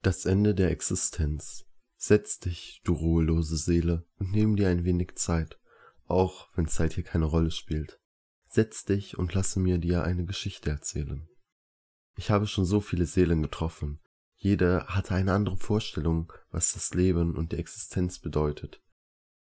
Das Ende der Existenz. Setz dich, du ruhelose Seele, und nimm dir ein wenig Zeit, auch wenn Zeit hier keine Rolle spielt. Setz dich und lasse mir dir eine Geschichte erzählen. Ich habe schon so viele Seelen getroffen. Jede hatte eine andere Vorstellung, was das Leben und die Existenz bedeutet.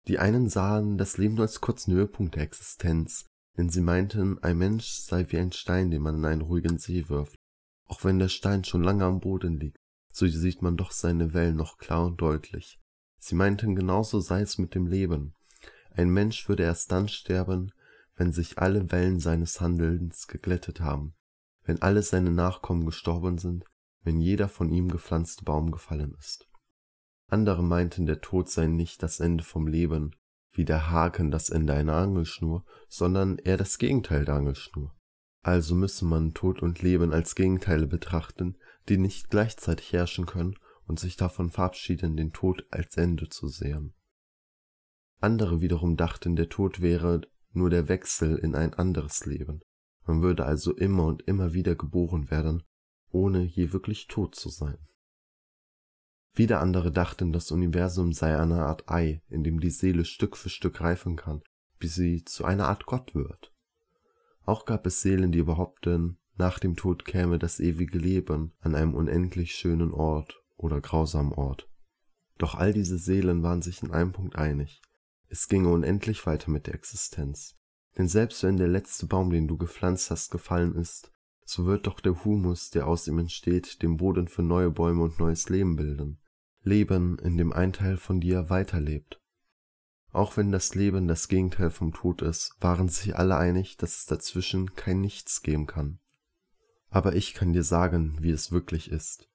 Die einen sahen das Leben nur als kurzen Höhepunkt der Existenz, denn sie meinten, ein Mensch sei wie ein Stein, den man in einen ruhigen See wirft. Auch wenn der Stein schon lange am Boden liegt, so sieht man doch seine Wellen noch klar und deutlich. Sie meinten, genauso sei es mit dem Leben. Ein Mensch würde erst dann sterben, wenn sich alle Wellen seines Handelns geglättet haben, wenn alle seine Nachkommen gestorben sind, wenn jeder von ihm gepflanzte Baum gefallen ist. Andere meinten, der Tod sei nicht das Ende vom Leben, wie der Haken das Ende einer Angelschnur, sondern eher das Gegenteil der Angelschnur. Also müsse man Tod und Leben als Gegenteile betrachten, die nicht gleichzeitig herrschen können und sich davon verabschieden, den Tod als Ende zu sehen. Andere wiederum dachten, der Tod wäre nur der Wechsel in ein anderes Leben. Man würde also immer und immer wieder geboren werden, ohne je wirklich tot zu sein. Wieder andere dachten, das Universum sei eine Art Ei, in dem die Seele Stück für Stück reifen kann, bis sie zu einer Art Gott wird. Auch gab es Seelen, die behaupten, nach dem Tod käme das ewige Leben an einem unendlich schönen Ort oder grausamen Ort. Doch all diese Seelen waren sich in einem Punkt einig. Es ginge unendlich weiter mit der Existenz. Denn selbst wenn der letzte Baum, den du gepflanzt hast, gefallen ist, so wird doch der Humus, der aus ihm entsteht, den Boden für neue Bäume und neues Leben bilden. Leben, in dem ein Teil von dir weiterlebt. Auch wenn das Leben das Gegenteil vom Tod ist, waren sich alle einig, dass es dazwischen kein Nichts geben kann. Aber ich kann dir sagen, wie es wirklich ist.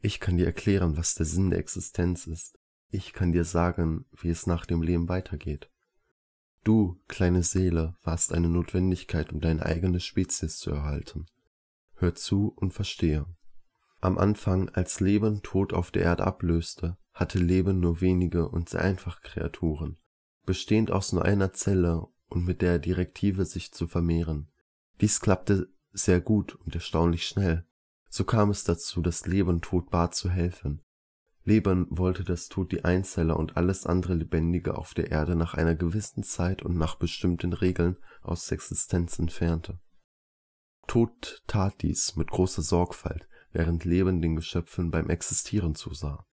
Ich kann dir erklären, was der Sinn der Existenz ist. Ich kann dir sagen, wie es nach dem Leben weitergeht. Du, kleine Seele, warst eine Notwendigkeit, um deine eigene Spezies zu erhalten. Hör zu und verstehe. Am Anfang, als Leben Tod auf der Erde ablöste, hatte Leben nur wenige und sehr einfache Kreaturen, bestehend aus nur einer Zelle und mit der Direktive, sich zu vermehren. Dies klappte sehr gut und erstaunlich schnell. So kam es dazu, dass Leben Tod bat zu helfen. Leben wollte, dass Tod die Einzeller und alles andere Lebendige auf der Erde nach einer gewissen Zeit und nach bestimmten Regeln aus der Existenz entfernte. Tod tat dies mit großer Sorgfalt, während Leben den Geschöpfen beim Existieren zusah.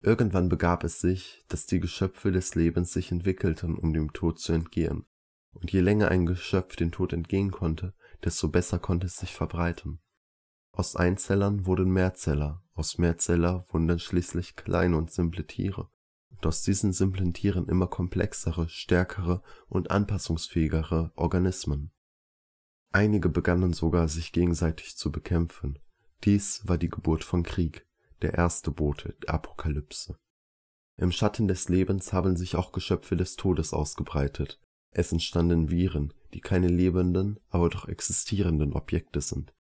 Irgendwann begab es sich, dass die Geschöpfe des Lebens sich entwickelten, um dem Tod zu entgehen, und je länger ein Geschöpf den Tod entgehen konnte, desto besser konnte es sich verbreiten. Aus Einzellern wurden Mehrzeller, aus Mehrzeller wurden dann schließlich kleine und simple Tiere, und aus diesen simplen Tieren immer komplexere, stärkere und anpassungsfähigere Organismen. Einige begannen sogar sich gegenseitig zu bekämpfen. Dies war die Geburt von Krieg, der erste Bote der Apokalypse. Im Schatten des Lebens haben sich auch Geschöpfe des Todes ausgebreitet. Es entstanden Viren, die keine lebenden, aber doch existierenden Objekte sind.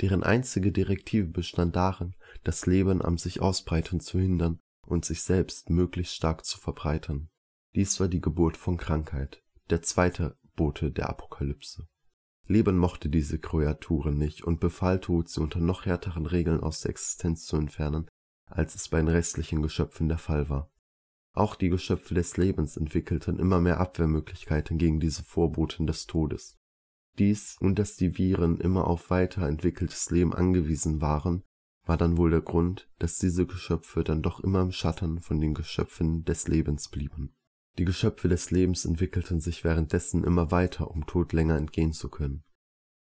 Deren einzige Direktive bestand darin, das Leben am sich ausbreiten zu hindern und sich selbst möglichst stark zu verbreitern. Dies war die Geburt von Krankheit, der zweite Bote der Apokalypse. Leben mochte diese Kreaturen nicht und befahl Tod, sie unter noch härteren Regeln aus der Existenz zu entfernen, als es bei den restlichen Geschöpfen der Fall war. Auch die Geschöpfe des Lebens entwickelten immer mehr Abwehrmöglichkeiten gegen diese Vorboten des Todes. Dies und dass die Viren immer auf weiterentwickeltes Leben angewiesen waren, war dann wohl der Grund, dass diese Geschöpfe dann doch immer im Schatten von den Geschöpfen des Lebens blieben. Die Geschöpfe des Lebens entwickelten sich währenddessen immer weiter, um Tod länger entgehen zu können.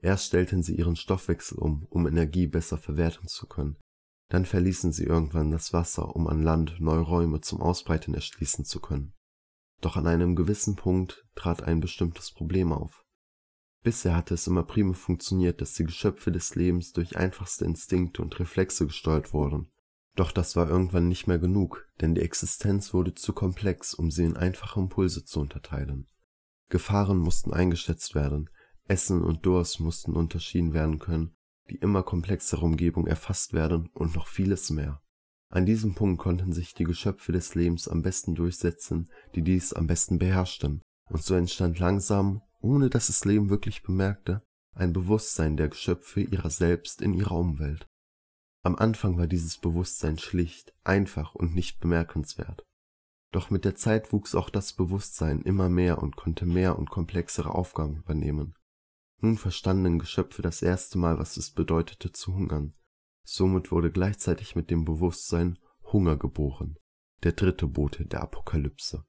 Erst stellten sie ihren Stoffwechsel um, um Energie besser verwerten zu können, dann verließen sie irgendwann das Wasser, um an Land neue Räume zum Ausbreiten erschließen zu können. Doch an einem gewissen Punkt trat ein bestimmtes Problem auf. Bisher hatte es immer prima funktioniert, dass die Geschöpfe des Lebens durch einfachste Instinkte und Reflexe gesteuert wurden. Doch das war irgendwann nicht mehr genug, denn die Existenz wurde zu komplex, um sie in einfache Impulse zu unterteilen. Gefahren mussten eingeschätzt werden, Essen und Durst mussten unterschieden werden können die immer komplexere Umgebung erfasst werden und noch vieles mehr. An diesem Punkt konnten sich die Geschöpfe des Lebens am besten durchsetzen, die dies am besten beherrschten, und so entstand langsam, ohne dass es Leben wirklich bemerkte, ein Bewusstsein der Geschöpfe ihrer selbst in ihrer Umwelt. Am Anfang war dieses Bewusstsein schlicht, einfach und nicht bemerkenswert. Doch mit der Zeit wuchs auch das Bewusstsein immer mehr und konnte mehr und komplexere Aufgaben übernehmen. Nun verstanden Geschöpfe das erste Mal, was es bedeutete zu hungern. Somit wurde gleichzeitig mit dem Bewusstsein Hunger geboren, der dritte Bote der Apokalypse.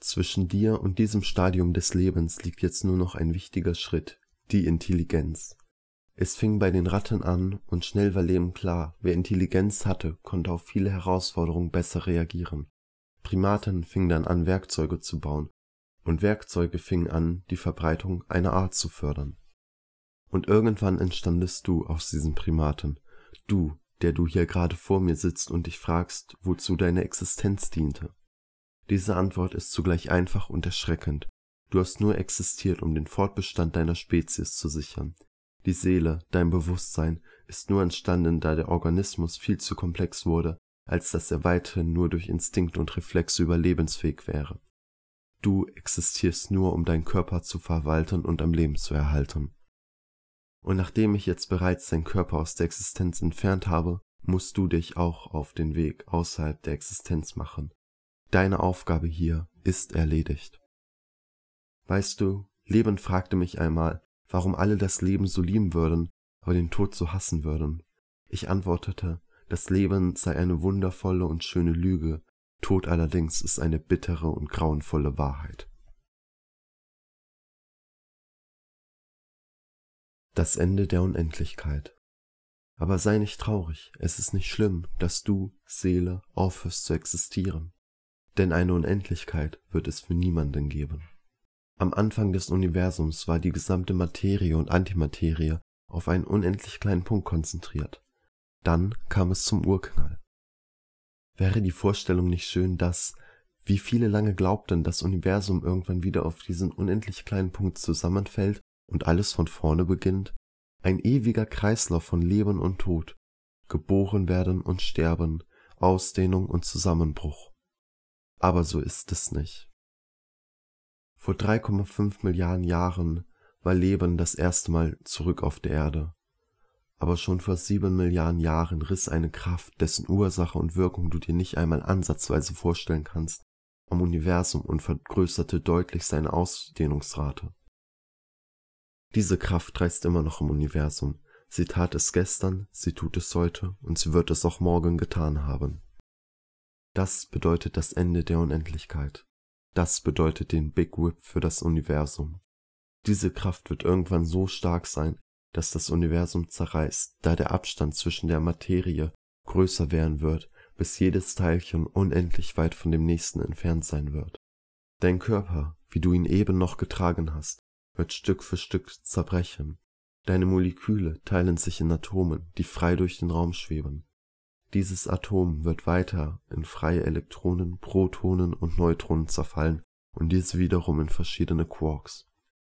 Zwischen dir und diesem Stadium des Lebens liegt jetzt nur noch ein wichtiger Schritt, die Intelligenz. Es fing bei den Ratten an und schnell war Leben klar, wer Intelligenz hatte, konnte auf viele Herausforderungen besser reagieren. Primaten fingen dann an, Werkzeuge zu bauen, und Werkzeuge fingen an, die Verbreitung einer Art zu fördern. Und irgendwann entstandest du aus diesen Primaten, du, der du hier gerade vor mir sitzt und dich fragst, wozu deine Existenz diente. Diese Antwort ist zugleich einfach und erschreckend. Du hast nur existiert, um den Fortbestand deiner Spezies zu sichern. Die Seele, dein Bewusstsein, ist nur entstanden, da der Organismus viel zu komplex wurde, als dass er weiterhin nur durch Instinkt und Reflexe überlebensfähig wäre. Du existierst nur, um deinen Körper zu verwalten und am Leben zu erhalten. Und nachdem ich jetzt bereits deinen Körper aus der Existenz entfernt habe, musst du dich auch auf den Weg außerhalb der Existenz machen. Deine Aufgabe hier ist erledigt. Weißt du, Leben fragte mich einmal, warum alle das Leben so lieben würden, aber den Tod so hassen würden. Ich antwortete, das Leben sei eine wundervolle und schöne Lüge, Tod allerdings ist eine bittere und grauenvolle Wahrheit. Das Ende der Unendlichkeit. Aber sei nicht traurig, es ist nicht schlimm, dass du, Seele, aufhörst zu existieren, denn eine Unendlichkeit wird es für niemanden geben. Am Anfang des Universums war die gesamte Materie und Antimaterie auf einen unendlich kleinen Punkt konzentriert. Dann kam es zum Urknall. Wäre die Vorstellung nicht schön, dass, wie viele lange glaubten, das Universum irgendwann wieder auf diesen unendlich kleinen Punkt zusammenfällt und alles von vorne beginnt? Ein ewiger Kreislauf von Leben und Tod, geboren werden und sterben, Ausdehnung und Zusammenbruch. Aber so ist es nicht. Vor 3,5 Milliarden Jahren war Leben das erste Mal zurück auf der Erde aber schon vor sieben Milliarden Jahren riss eine Kraft, dessen Ursache und Wirkung du dir nicht einmal ansatzweise vorstellen kannst, am Universum und vergrößerte deutlich seine Ausdehnungsrate. Diese Kraft reißt immer noch im Universum. Sie tat es gestern, sie tut es heute und sie wird es auch morgen getan haben. Das bedeutet das Ende der Unendlichkeit. Das bedeutet den Big Whip für das Universum. Diese Kraft wird irgendwann so stark sein, dass das Universum zerreißt, da der Abstand zwischen der Materie größer werden wird, bis jedes Teilchen unendlich weit von dem nächsten entfernt sein wird. Dein Körper, wie du ihn eben noch getragen hast, wird Stück für Stück zerbrechen. Deine Moleküle teilen sich in Atomen, die frei durch den Raum schweben. Dieses Atom wird weiter in freie Elektronen, Protonen und Neutronen zerfallen und diese wiederum in verschiedene Quarks.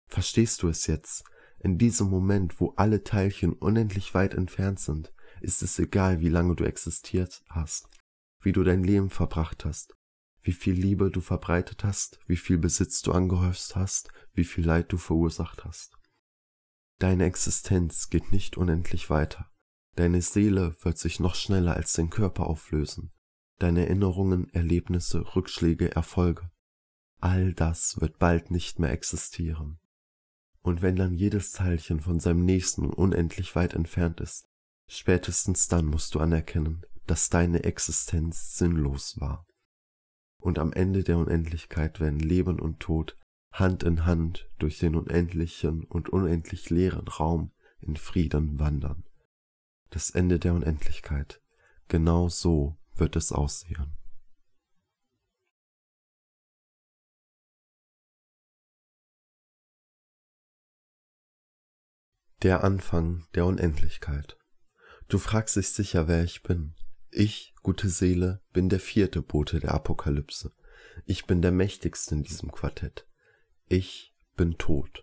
Verstehst du es jetzt? In diesem Moment, wo alle Teilchen unendlich weit entfernt sind, ist es egal, wie lange du existiert hast, wie du dein Leben verbracht hast, wie viel Liebe du verbreitet hast, wie viel Besitz du angehäuft hast, wie viel Leid du verursacht hast. Deine Existenz geht nicht unendlich weiter. Deine Seele wird sich noch schneller als dein Körper auflösen. Deine Erinnerungen, Erlebnisse, Rückschläge, Erfolge. All das wird bald nicht mehr existieren. Und wenn dann jedes Teilchen von seinem Nächsten unendlich weit entfernt ist, spätestens dann musst du anerkennen, dass deine Existenz sinnlos war. Und am Ende der Unendlichkeit werden Leben und Tod Hand in Hand durch den unendlichen und unendlich leeren Raum in Frieden wandern. Das Ende der Unendlichkeit. Genau so wird es aussehen. Der Anfang der Unendlichkeit. Du fragst dich sicher, wer ich bin. Ich, gute Seele, bin der vierte Bote der Apokalypse. Ich bin der mächtigste in diesem Quartett. Ich bin tot.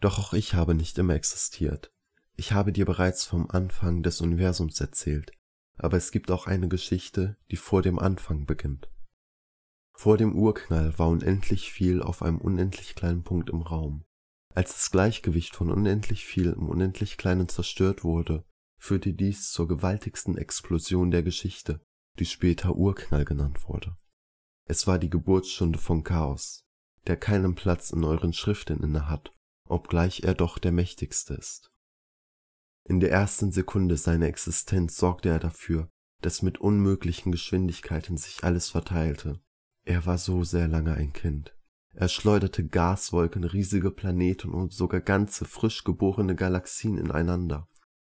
Doch auch ich habe nicht immer existiert. Ich habe dir bereits vom Anfang des Universums erzählt, aber es gibt auch eine Geschichte, die vor dem Anfang beginnt. Vor dem Urknall war unendlich viel auf einem unendlich kleinen Punkt im Raum. Als das Gleichgewicht von unendlich viel im unendlich Kleinen zerstört wurde, führte dies zur gewaltigsten Explosion der Geschichte, die später Urknall genannt wurde. Es war die Geburtsstunde von Chaos, der keinen Platz in euren Schriften innehat, obgleich er doch der mächtigste ist. In der ersten Sekunde seiner Existenz sorgte er dafür, dass mit unmöglichen Geschwindigkeiten sich alles verteilte. Er war so sehr lange ein Kind. Er schleuderte Gaswolken, riesige Planeten und sogar ganze frisch geborene Galaxien ineinander.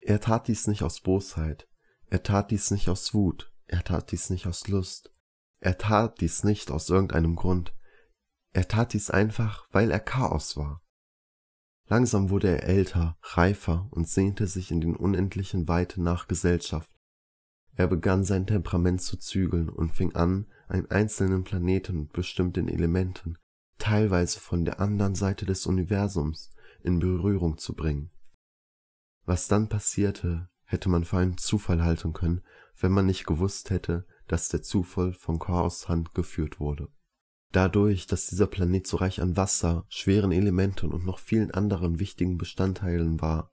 Er tat dies nicht aus Bosheit, er tat dies nicht aus Wut, er tat dies nicht aus Lust, er tat dies nicht aus irgendeinem Grund, er tat dies einfach, weil er Chaos war. Langsam wurde er älter, reifer und sehnte sich in den unendlichen Weiten nach Gesellschaft. Er begann sein Temperament zu zügeln und fing an, einen einzelnen Planeten mit bestimmten Elementen, teilweise von der anderen Seite des Universums, in Berührung zu bringen. Was dann passierte, hätte man für einen Zufall halten können, wenn man nicht gewusst hätte, dass der Zufall von Chaos Hand geführt wurde. Dadurch, dass dieser Planet so reich an Wasser, schweren Elementen und noch vielen anderen wichtigen Bestandteilen war,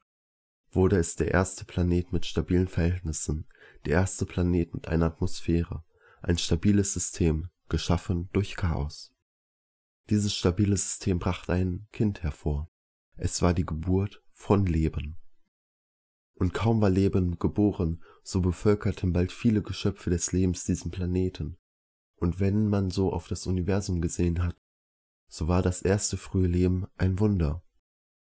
wurde es der erste Planet mit stabilen Verhältnissen, der erste Planet mit einer Atmosphäre, ein stabiles System, geschaffen durch Chaos. Dieses stabile System brachte ein Kind hervor. Es war die Geburt von Leben. Und kaum war Leben geboren, so bevölkerten bald viele Geschöpfe des Lebens diesen Planeten. Und wenn man so auf das Universum gesehen hat, so war das erste frühe Leben ein Wunder.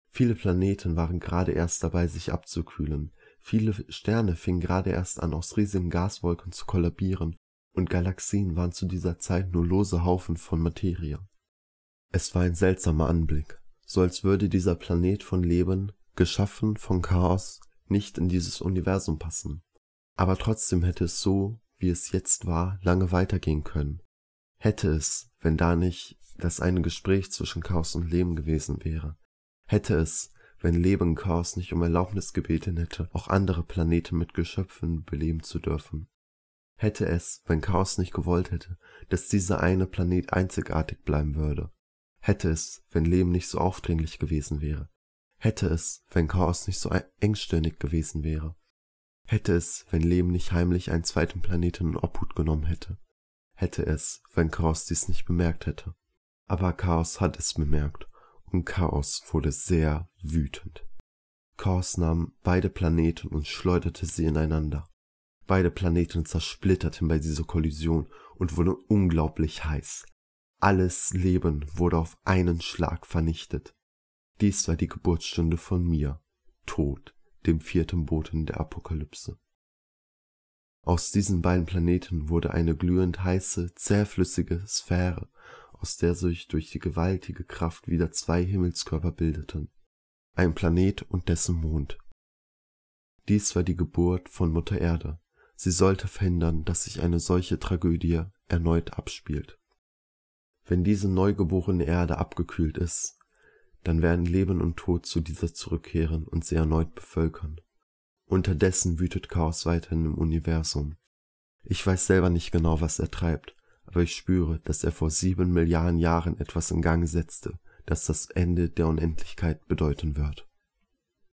Viele Planeten waren gerade erst dabei, sich abzukühlen, viele Sterne fingen gerade erst an, aus riesigen Gaswolken zu kollabieren, und Galaxien waren zu dieser Zeit nur lose Haufen von Materie. Es war ein seltsamer Anblick, so als würde dieser Planet von Leben, geschaffen von Chaos, nicht in dieses Universum passen. Aber trotzdem hätte es so, wie es jetzt war, lange weitergehen können. Hätte es, wenn da nicht das eine Gespräch zwischen Chaos und Leben gewesen wäre. Hätte es, wenn Leben Chaos nicht um Erlaubnis gebeten hätte, auch andere Planeten mit Geschöpfen beleben zu dürfen. Hätte es, wenn Chaos nicht gewollt hätte, dass dieser eine Planet einzigartig bleiben würde. Hätte es, wenn Leben nicht so aufdringlich gewesen wäre. Hätte es, wenn Chaos nicht so engstirnig gewesen wäre. Hätte es, wenn Leben nicht heimlich einen zweiten Planeten in Obhut genommen hätte. Hätte es, wenn Chaos dies nicht bemerkt hätte. Aber Chaos hat es bemerkt und Chaos wurde sehr wütend. Chaos nahm beide Planeten und schleuderte sie ineinander. Beide Planeten zersplitterten bei dieser Kollision und wurden unglaublich heiß. Alles Leben wurde auf einen Schlag vernichtet. Dies war die Geburtsstunde von mir, Tod, dem vierten Boten der Apokalypse. Aus diesen beiden Planeten wurde eine glühend heiße, zähflüssige Sphäre, aus der sich durch die gewaltige Kraft wieder zwei Himmelskörper bildeten, ein Planet und dessen Mond. Dies war die Geburt von Mutter Erde. Sie sollte verhindern, dass sich eine solche Tragödie erneut abspielt. Wenn diese neugeborene Erde abgekühlt ist, dann werden Leben und Tod zu dieser zurückkehren und sie erneut bevölkern. Unterdessen wütet Chaos weiterhin im Universum. Ich weiß selber nicht genau, was er treibt, aber ich spüre, dass er vor sieben Milliarden Jahren etwas in Gang setzte, das das Ende der Unendlichkeit bedeuten wird.